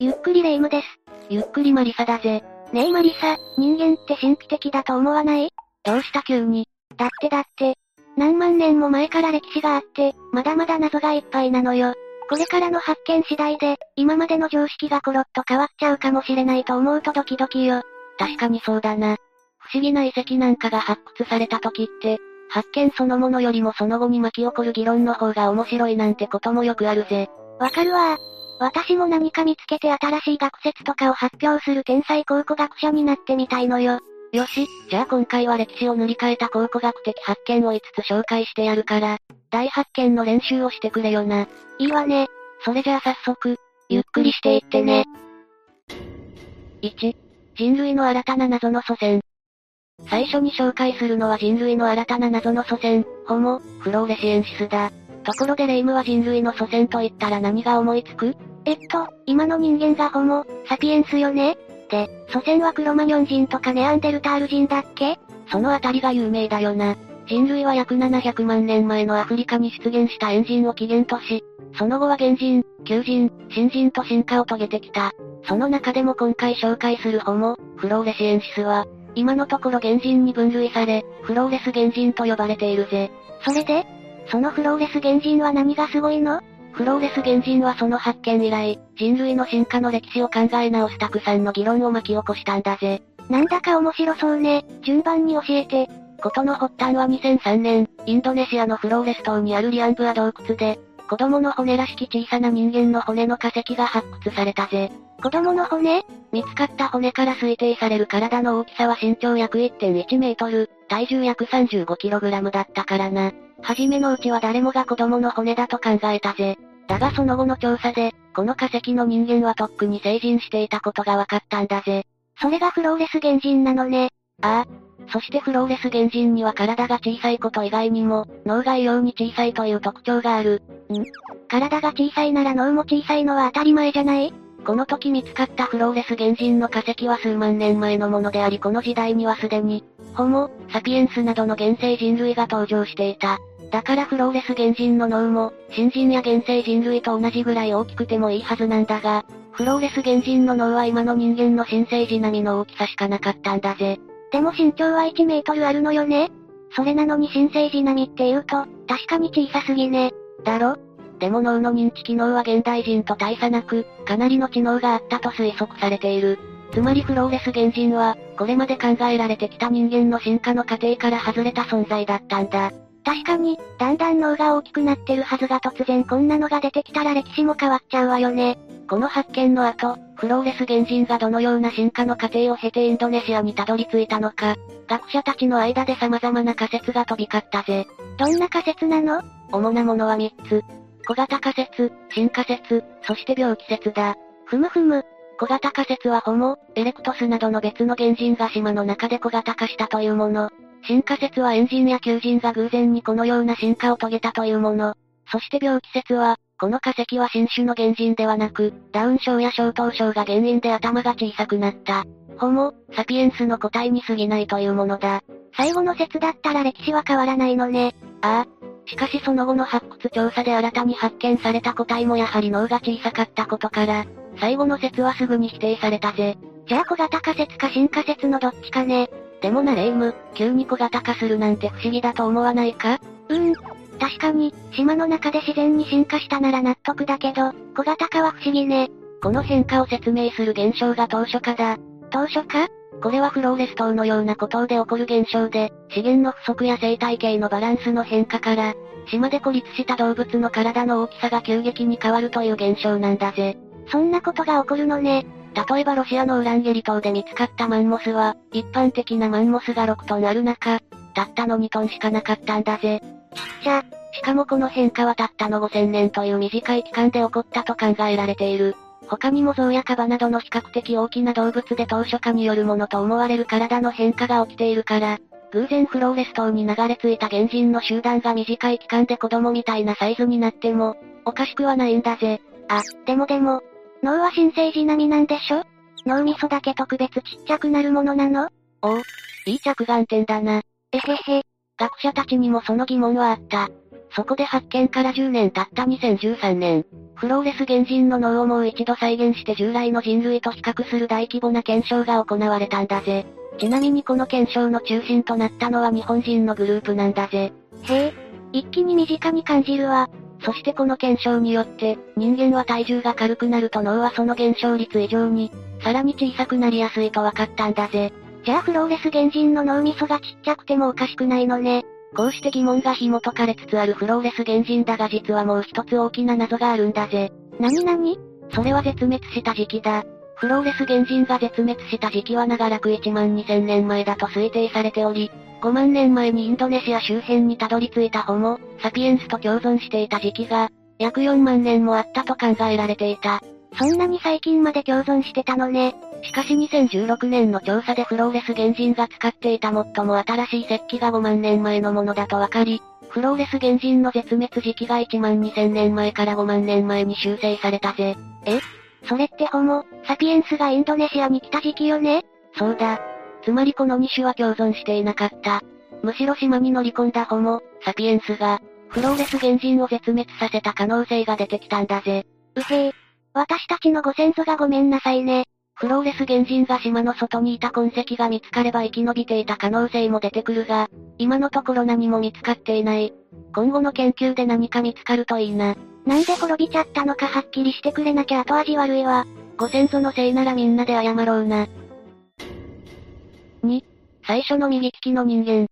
ゆっくりレ夢ムです。ゆっくりマリサだぜ。ねえマリサ、人間って神秘的だと思わない？どうした急に。だってだって、何万年も前から歴史があって、まだまだ謎がいっぱいなのよ。これからの発見次第で、今までの常識がコロッと変わっちゃうかもしれないと思うとドキドキよ。確かにそうだな。不思議な遺跡なんかが発掘された時って、発見そのものよりもその後に巻き起こる議論の方が面白いなんてこともよくあるぜ。わかるわ私も何か見つけて新しい学説とかを発表する天才考古学者になってみたいのよ。よし、じゃあ今回は歴史を塗り替えた考古学的発見を5つ紹介してやるから、大発見の練習をしてくれよな。いいわね。それじゃあ早速、ゆっくりしていってね。1、人類の新たな謎の祖先。最初に紹介するのは人類の新たな謎の祖先、ホモ、フローレシエンシスだ。ところでレイムは人類の祖先と言ったら何が思いつく？えっと、今の人間がホモ、サピエンスよね？で、祖先はクロマニョン人とかネアンデルタール人だっけ？そのあたりが有名だよな。人類は約700万年前のアフリカに出現したエンジンを起源とし、その後は原人、旧人、新人と進化を遂げてきた。その中でも今回紹介するホモ、フローレシエンシスは、今のところ原人に分類され、フローレス原人と呼ばれているぜ。それで？そのフローレス原人は何がすごいの？フローレス原人はその発見以来、人類の進化の歴史を考え直すたくさんの議論を巻き起こしたんだぜ。なんだか面白そうね。順番に教えて。ことの発端は2003年、インドネシアのフローレス島にあるリアンブア洞窟で、子供の骨らしき小さな人間の骨の化石が発掘されたぜ。子供の骨？見つかった骨から推定される体の大きさは身長約1.1メートル、体重約 35kg だったからな。はじめのうちは誰もが子供の骨だと考えたぜ。だがその後の調査で、この化石の人間はとっくに成人していたことが分かったんだぜ。それがフローレス原人なのね。ああ。そしてフローレス原人には体が小さいこと以外にも、脳が異様に小さいという特徴がある。ん？体が小さいなら脳も小さいのは当たり前じゃない？この時見つかったフローレス原人の化石は数万年前のものでありこの時代にはすでに、ホモ、サピエンスなどの原生人類が登場していた。だからフローレス原人の脳も、新人や原生人類と同じぐらい大きくてもいいはずなんだが、フローレス原人の脳は今の人間の新生児並みの大きさしかなかったんだぜ。でも身長は1メートルあるのよね？それなのに新生児並みって言うと、確かに小さすぎね。だろ？でも脳の認知機能は現代人と大差なく、かなりの知能があったと推測されている。つまりフローレス原人は、これまで考えられてきた人間の進化の過程から外れた存在だったんだ。確かに、だんだん脳が大きくなってるはずが突然こんなのが出てきたら歴史も変わっちゃうわよね。この発見の後、フローレス原人がどのような進化の過程を経てインドネシアにたどり着いたのか、学者たちの間で様々な仮説が飛び交ったぜ。どんな仮説なの？主なものは3つ。小型仮説、進化説、そして病気説だ。ふむふむ。小型仮説はホモ、エレクトスなどの別の原人が島の中で小型化したというもの。進化説はエンジンや求人が偶然にこのような進化を遂げたというもの。そして病気説は、この化石は新種の原人ではなく、ダウン症や小頭症が原因で頭が小さくなった。ホモ、サピエンスの個体に過ぎないというものだ。最後の説だったら歴史は変わらないのね。ああ。しかしその後の発掘調査で新たに発見された個体もやはり脳が小さかったことから、最後の説はすぐに否定されたぜ。じゃあ小型化説か進化説のどっちかね。でもなレイム、急に小型化するなんて不思議だと思わないか？うーん。確かに、島の中で自然に進化したなら納得だけど、小型化は不思議ね。この変化を説明する現象が当初化だ。当初化これはフローレス島のような孤島で起こる現象で、資源の不足や生態系のバランスの変化から、島で孤立した動物の体の大きさが急激に変わるという現象なんだぜ。そんなことが起こるのね。例えばロシアのウランゲリ島で見つかったマンモスは、一般的なマンモスが6トンある中、たったの2トンしかなかったんだぜ。じゃ、しかもこの変化はたったの5000年という短い期間で起こったと考えられている。他にも象やカバなどの比較的大きな動物で当初化によるものと思われる体の変化が起きているから、偶然フローレス島に流れ着いた原人の集団が短い期間で子供みたいなサイズになっても、おかしくはないんだぜ。あ、でもでも、脳は新生児並みなんでしょ？脳みそだけ特別ちっちゃくなるものなの？おお、いい着眼点だな。えへへ。学者たちにもその疑問はあった。そこで発見から10年経った2013年、フローレス原人の脳をもう一度再現して従来の人類と比較する大規模な検証が行われたんだぜ。ちなみにこの検証の中心となったのは日本人のグループなんだぜ。へえ、一気に身近に感じるわ。そしてこの検証によって、人間は体重が軽くなると脳はその減少率以上に、さらに小さくなりやすいと分かったんだぜ。じゃあフローレス原人の脳みそがちっちゃくてもおかしくないのね。こうして疑問が紐解かれつつあるフローレス原人だが実はもう一つ大きな謎があるんだぜ。なになにそれは絶滅した時期だ。フローレス原人が絶滅した時期は長らく1万2000年前だと推定されており、5万年前にインドネシア周辺にたどり着いたホモ、サピエンスと共存していた時期が、約4万年もあったと考えられていた。そんなに最近まで共存してたのね。しかし2016年の調査でフローレス原人が使っていた最も新しい石器が5万年前のものだと分かり、フローレス原人の絶滅時期が1万2000年前から5万年前に修正されたぜ。え？それってホモ、サピエンスがインドネシアに来た時期よね？そうだ。つまりこの2種は共存していなかった。むしろ島に乗り込んだホモ、サピエンスが、フローレス原人を絶滅させた可能性が出てきたんだぜ。うへえ。私たちのご先祖がごめんなさいね。フローレス原人が島の外にいた痕跡が見つかれば生き延びていた可能性も出てくるが、今のところ何も見つかっていない。今後の研究で何か見つかるといいな。なんで滅びちゃったのかはっきりしてくれなきゃ後味悪いわ。ご先祖のせいならみんなで謝ろうな。2、最初の右利きの人間。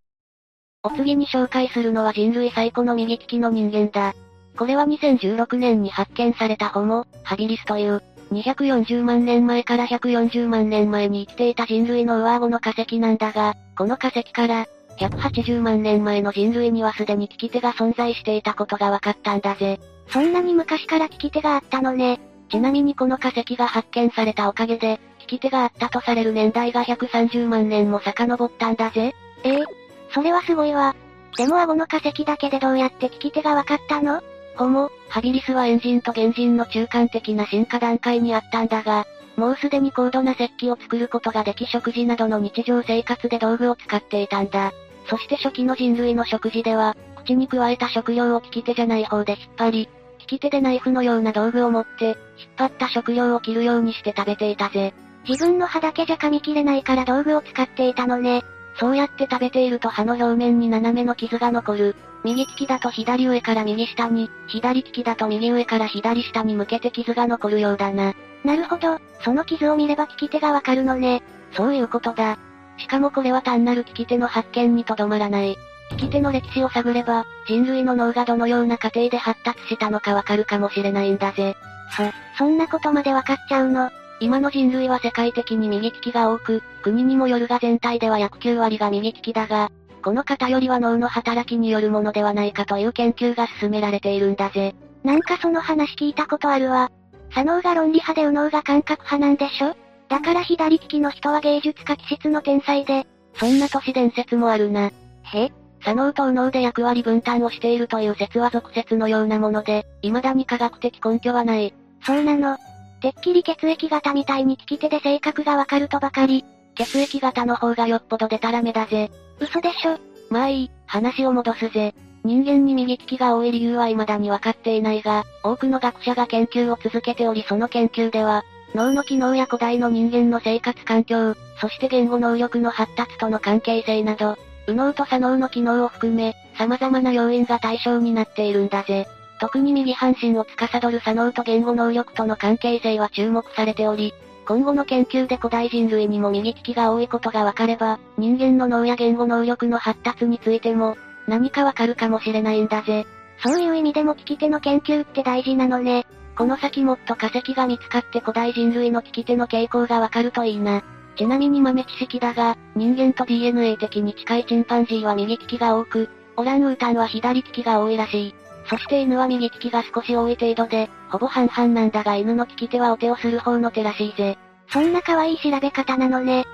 お次に紹介するのは人類最古の右利きの人間だ。これは2016年に発見されたホモ、ハビリスという、240万年前から140万年前に生きていた人類の上顎の化石なんだが、この化石から、180万年前の人類にはすでに利き手が存在していたことが分かったんだぜ。そんなに昔から利き手があったのね。ちなみにこの化石が発見されたおかげで、利き手があったとされる年代が130万年も遡ったんだぜ。ええそれはすごいわ。でも顎の化石だけでどうやって利き手が分かったの？ホモ、ハビリスはエンジンと原人の中間的な進化段階にあったんだが、もうすでに高度な石器を作ることができ食事などの日常生活で道具を使っていたんだ。そして初期の人類の食事では、口に加えた食料を利き手じゃない方で引っ張り、利き手でナイフのような道具を持って、引っ張った食料を切るようにして食べていたぜ。自分の歯だけじゃ噛み切れないから道具を使っていたのね。そうやって食べていると歯の表面に斜めの傷が残る。右利きだと左上から右下に、左利きだと右上から左下に向けて傷が残るようだな。なるほど、その傷を見れば利き手がわかるのね。そういうことだ。しかもこれは単なる利き手の発見にとどまらない。利き手の歴史を探れば、人類の脳がどのような過程で発達したのかわかるかもしれないんだぜ。そ、そんなことまでわかっちゃうの今の人類は世界的に右利きが多く、国にもよるが全体では約9割が右利きだが、この偏りは脳の働きによるものではないかという研究が進められているんだぜ。なんかその話聞いたことあるわ。左脳が論理派で右脳が感覚派なんでしょだから左利きの人は芸術家気質の天才で。そんな都市伝説もあるな。へ左脳と右脳で役割分担をしているという説は俗説のようなもので、未だに科学的根拠はない。そうなの。てっきり血液型みたいに利き手で性格がわかるとばかり。血液型の方がよっぽどデタラメだぜ。嘘でしょ。まあいい、話を戻すぜ。人間に右利きが多い理由は未だにわかっていないが、多くの学者が研究を続けておりその研究では、脳の機能や古代の人間の生活環境、そして言語能力の発達との関係性など、右脳と左脳の機能を含め、様々な要因が対象になっているんだぜ。特に右半身を司る左脳と言語能力との関係性は注目されており、今後の研究で古代人類にも右利きが多いことがわかれば、人間の脳や言語能力の発達についても、何かわかるかもしれないんだぜ。そういう意味でも利き手の研究って大事なのね。この先もっと化石が見つかって古代人類の利き手の傾向がわかるといいな。ちなみに豆知識だが、人間と DNA 的に近いチンパンジーは右利きが多く、オランウータンは左利きが多いらしい。そして犬は右利きが少し多い程度で、ほぼ半々なんだが犬の利き手はお手をする方の手らしいぜ。そんな可愛い調べ方なのね。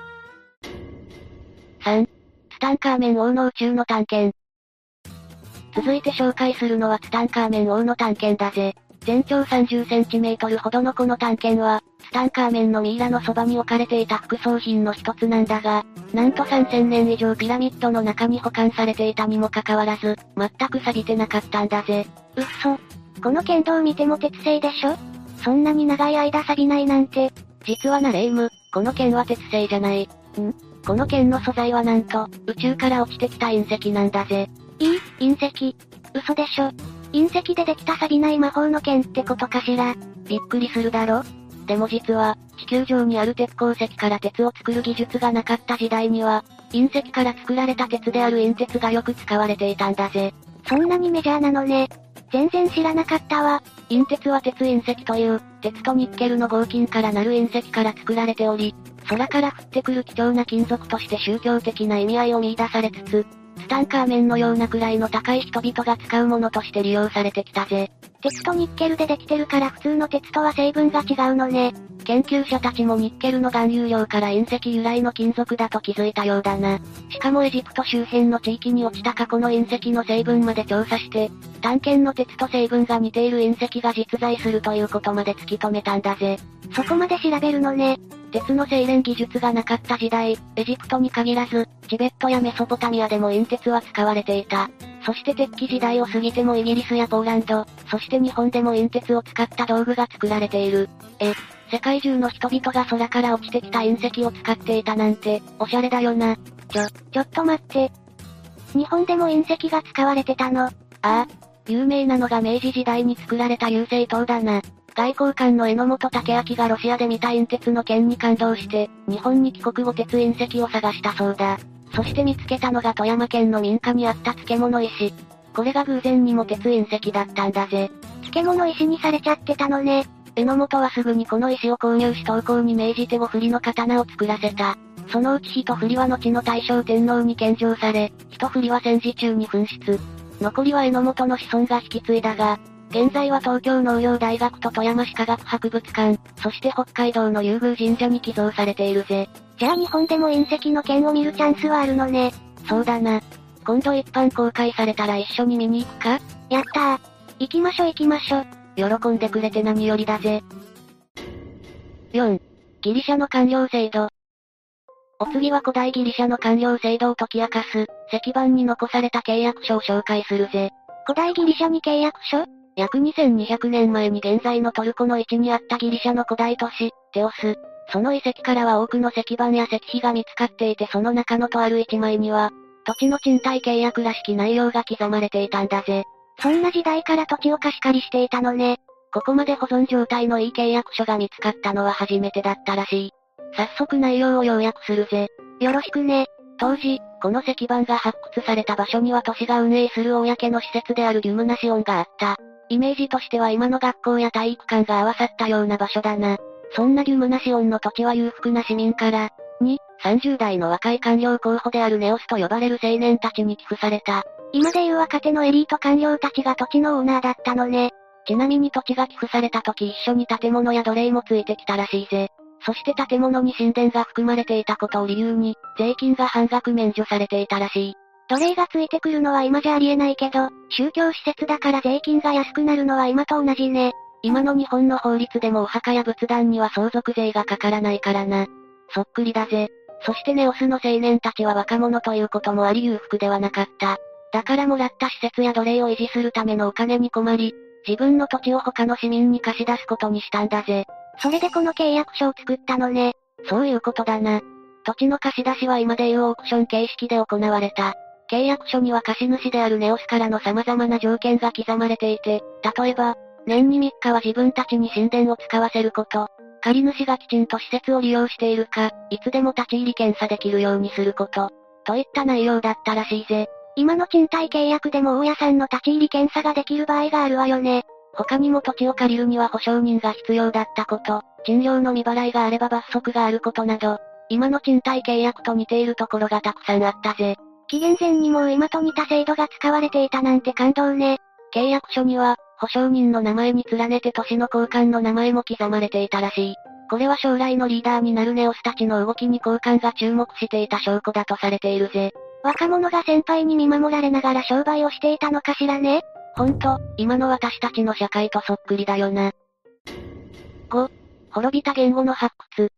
3. ツタンカーメン王の宇宙の探検。続いて紹介するのはツタンカーメン王の探検だぜ。全長30センチメートルほどのこの探検は、ツタンカーメンのミイラのそばに置かれていた副葬品の一つなんだが、なんと3000年以上ピラミッドの中に保管されていたにもかかわらず、全く錆びてなかったんだぜ。うっそ。この剣道見ても鉄製でしょ？そんなに長い間錆びないなんて。実はなレイム、この剣は鉄製じゃない。ん？この剣の素材はなんと、宇宙から落ちてきた隕石なんだぜ。いい、隕石。嘘でしょ。隕石でできた錆びない魔法の剣ってことかしら。びっくりするだろ？でも実は、地球上にある鉄鉱石から鉄を作る技術がなかった時代には、隕石から作られた鉄である隕鉄がよく使われていたんだぜ。そんなにメジャーなのね。全然知らなかったわ。隕鉄は鉄隕石という、鉄とニッケルの合金からなる隕石から作られており、空から降ってくる貴重な金属として宗教的な意味合いを見出されつつ、ツタンカーメンのようなくらいの高い人々が使うものとして利用されてきたぜ。鉄とニッケルでできてるから普通の鉄とは成分が違うのね。研究者たちもニッケルの含有量から隕石由来の金属だと気づいたようだな。しかもエジプト周辺の地域に落ちた過去の隕石の成分まで調査して、探検の鉄と成分が似ている隕石が実在するということまで突き止めたんだぜ。そこまで調べるのね。鉄の精錬技術がなかった時代、エジプトに限らず、チベットやメソポタミアでも隕鉄は使われていた。そして鉄器時代を過ぎてもイギリスやポーランド、そして日本でも隕鉄を使った道具が作られている。え、世界中の人々が空から落ちてきた隕石を使っていたなんて、おしゃれだよな。ちょ、ちょっと待って。日本でも隕石が使われてたの？ああ、有名なのが明治時代に作られた郵政塔だな。外交官の榎本武明がロシアで見た隕鉄の件に感動して、日本に帰国後鉄隕石を探したそうだ。そして見つけたのが富山県の民家にあった漬物石。これが偶然にも鉄隕石だったんだぜ。漬物石にされちゃってたのね。榎本はすぐにこの石を購入し投稿に命じて5振りの刀を作らせた。そのうち一振りは後の大正天皇に献上され、一振りは戦時中に紛失。残りは榎本の子孫が引き継いだが、現在は東京農業大学と富山市科学博物館、そして北海道の竜宮神社に寄贈されているぜ。じゃあ日本でも隕石の剣を見るチャンスはあるのね。そうだな。今度一般公開されたら一緒に見に行くか？やったー。行きましょ行きましょ。喜んでくれて何よりだぜ。4. ギリシャの官僚制度。お次は古代ギリシャの官僚制度を解き明かす、石板に残された契約書を紹介するぜ。古代ギリシャに契約書？約2200年前に現在のトルコの位置にあったギリシャの古代都市、テオス。その遺跡からは多くの石板や石碑が見つかっていてその中のとある一枚には、土地の賃貸契約らしき内容が刻まれていたんだぜ。そんな時代から土地を貸し借りしていたのね。ここまで保存状態のいい契約書が見つかったのは初めてだったらしい。早速内容を要約するぜ。よろしくね。当時、この石板が発掘された場所には都市が運営する公の施設であるギュムナシオンがあった。イメージとしては今の学校や体育館が合わさったような場所だな。そんなギュムナシオンの土地は裕福な市民から、2、30代の若い官僚候補であるネオスと呼ばれる青年たちに寄付された。今でいう若手のエリート官僚たちが土地のオーナーだったのね。ちなみに土地が寄付された時一緒に建物や奴隷もついてきたらしいぜ。そして建物に神殿が含まれていたことを理由に、税金が半額免除されていたらしい。奴隷がついてくるのは今じゃありえないけど、宗教施設だから税金が安くなるのは今と同じね。今の日本の法律でもお墓や仏壇には相続税がかからないからな。そっくりだぜ。そしてネオスの青年たちは若者ということもあり裕福ではなかった。だからもらった施設や奴隷を維持するためのお金に困り、自分の土地を他の市民に貸し出すことにしたんだぜ。それでこの契約書を作ったのね。そういうことだな。土地の貸し出しは今でいうオークション形式で行われた。契約書には貸主であるネオスからの様々な条件が刻まれていて、例えば、年に3日は自分たちに神殿を使わせること、借り主がきちんと施設を利用しているか、いつでも立ち入り検査できるようにすること、といった内容だったらしいぜ。今の賃貸契約でも大家さんの立ち入り検査ができる場合があるわよね。他にも土地を借りるには保証人が必要だったこと、賃料の未払いがあれば罰則があることなど、今の賃貸契約と似ているところがたくさんあったぜ。紀元前にも今と似た制度が使われていたなんて感動ね。契約書には、保証人の名前に連ねて都市の交換の名前も刻まれていたらしい。これは将来のリーダーになるネオスたちの動きに交換が注目していた証拠だとされているぜ。若者が先輩に見守られながら商売をしていたのかしらねほんと、今の私たちの社会とそっくりだよな。5、滅びた言語の発掘。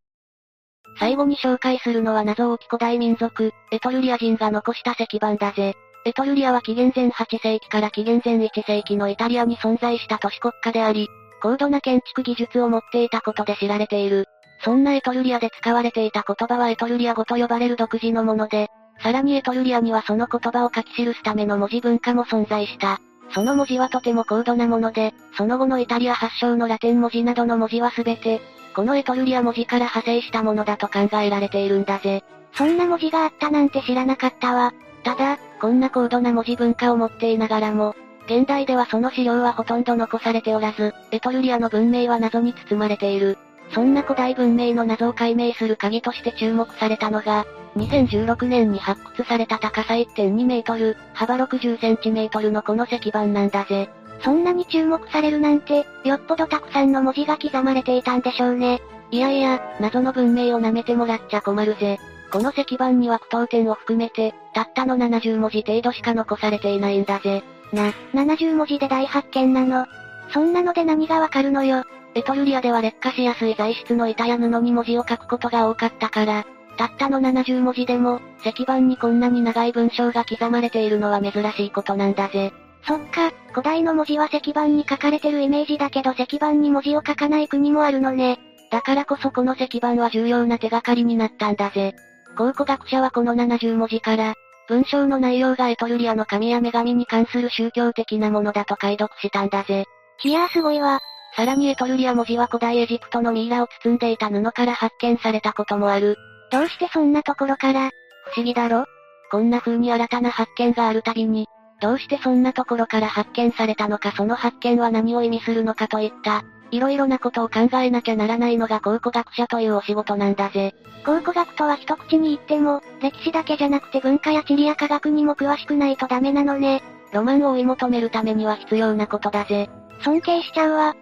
最後に紹介するのは謎多き古代民族、エトルリア人が残した石板だぜ。エトルリアは紀元前8世紀から紀元前1世紀のイタリアに存在した都市国家であり、高度な建築技術を持っていたことで知られている。そんなエトルリアで使われていた言葉はエトルリア語と呼ばれる独自のもので、さらにエトルリアにはその言葉を書き記すための文字文化も存在した。その文字はとても高度なもので、その後のイタリア発祥のラテン文字などの文字はすべて、このエトルリア文字から派生したものだと考えられているんだぜ。そんな文字があったなんて知らなかったわ。ただ、こんな高度な文字文化を持っていながらも、現代ではその資料はほとんど残されておらず、エトルリアの文明は謎に包まれている。そんな古代文明の謎を解明する鍵として注目されたのが、2016年に発掘された高さ1.2メートル、幅60センチメートルのこの石板なんだぜ。そんなに注目されるなんて、よっぽどたくさんの文字が刻まれていたんでしょうね。いやいや、謎の文明を舐めてもらっちゃ困るぜ。この石板には句読点を含めて、たったの70文字程度しか残されていないんだぜ。な、70文字で大発見なの。そんなので何がわかるのよ。エトルリアでは劣化しやすい材質の板や布に文字を書くことが多かったから、たったの70文字でも、石板にこんなに長い文章が刻まれているのは珍しいことなんだぜ。そっか、古代の文字は石板に書かれてるイメージだけど石板に文字を書かない国もあるのね。だからこそこの石板は重要な手がかりになったんだぜ。考古学者はこの70文字から、文章の内容がエトルリアの神や女神に関する宗教的なものだと解読したんだぜ。いやーすごいわ。さらにエトルリア文字は古代エジプトのミイラを包んでいた布から発見されたこともある。どうしてそんなところから？不思議だろ？こんな風に新たな発見があるたびに、どうしてそんなところから発見されたのかその発見は何を意味するのかといった、いろいろなことを考えなきゃならないのが考古学者というお仕事なんだぜ。考古学とは一口に言っても、歴史だけじゃなくて文化や地理や科学にも詳しくないとダメなのね。ロマンを追い求めるためには必要なことだぜ。尊敬しちゃうわ。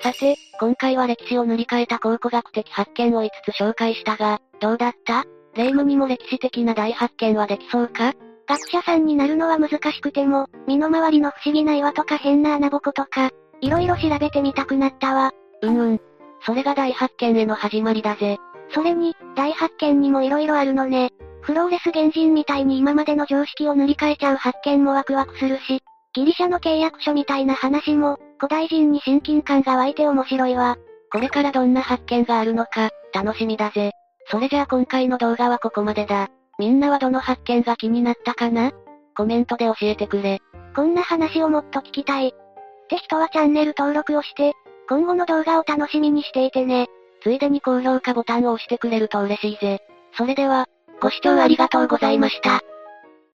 さて、今回は歴史を塗り替えた考古学的発見を5つ紹介したが、どうだった？霊夢にも歴史的な大発見はできそうか？学者さんになるのは難しくても、身の回りの不思議な岩とか変な穴ぼことか、いろいろ調べてみたくなったわ。うんうん。それが大発見への始まりだぜ。それに、大発見にもいろいろあるのね。フローレス原人みたいに今までの常識を塗り替えちゃう発見もワクワクするし、ギリシャの契約書みたいな話も、古代人に親近感が湧いて面白いわ。これからどんな発見があるのか、楽しみだぜ。それじゃあ今回の動画はここまでだ。みんなはどの発見が気になったかな？コメントで教えてくれ。こんな話をもっと聞きたい。って人はチャンネル登録をして、今後の動画を楽しみにしていてね。ついでに高評価ボタンを押してくれると嬉しいぜ。それでは、ご視聴ありがとうございました。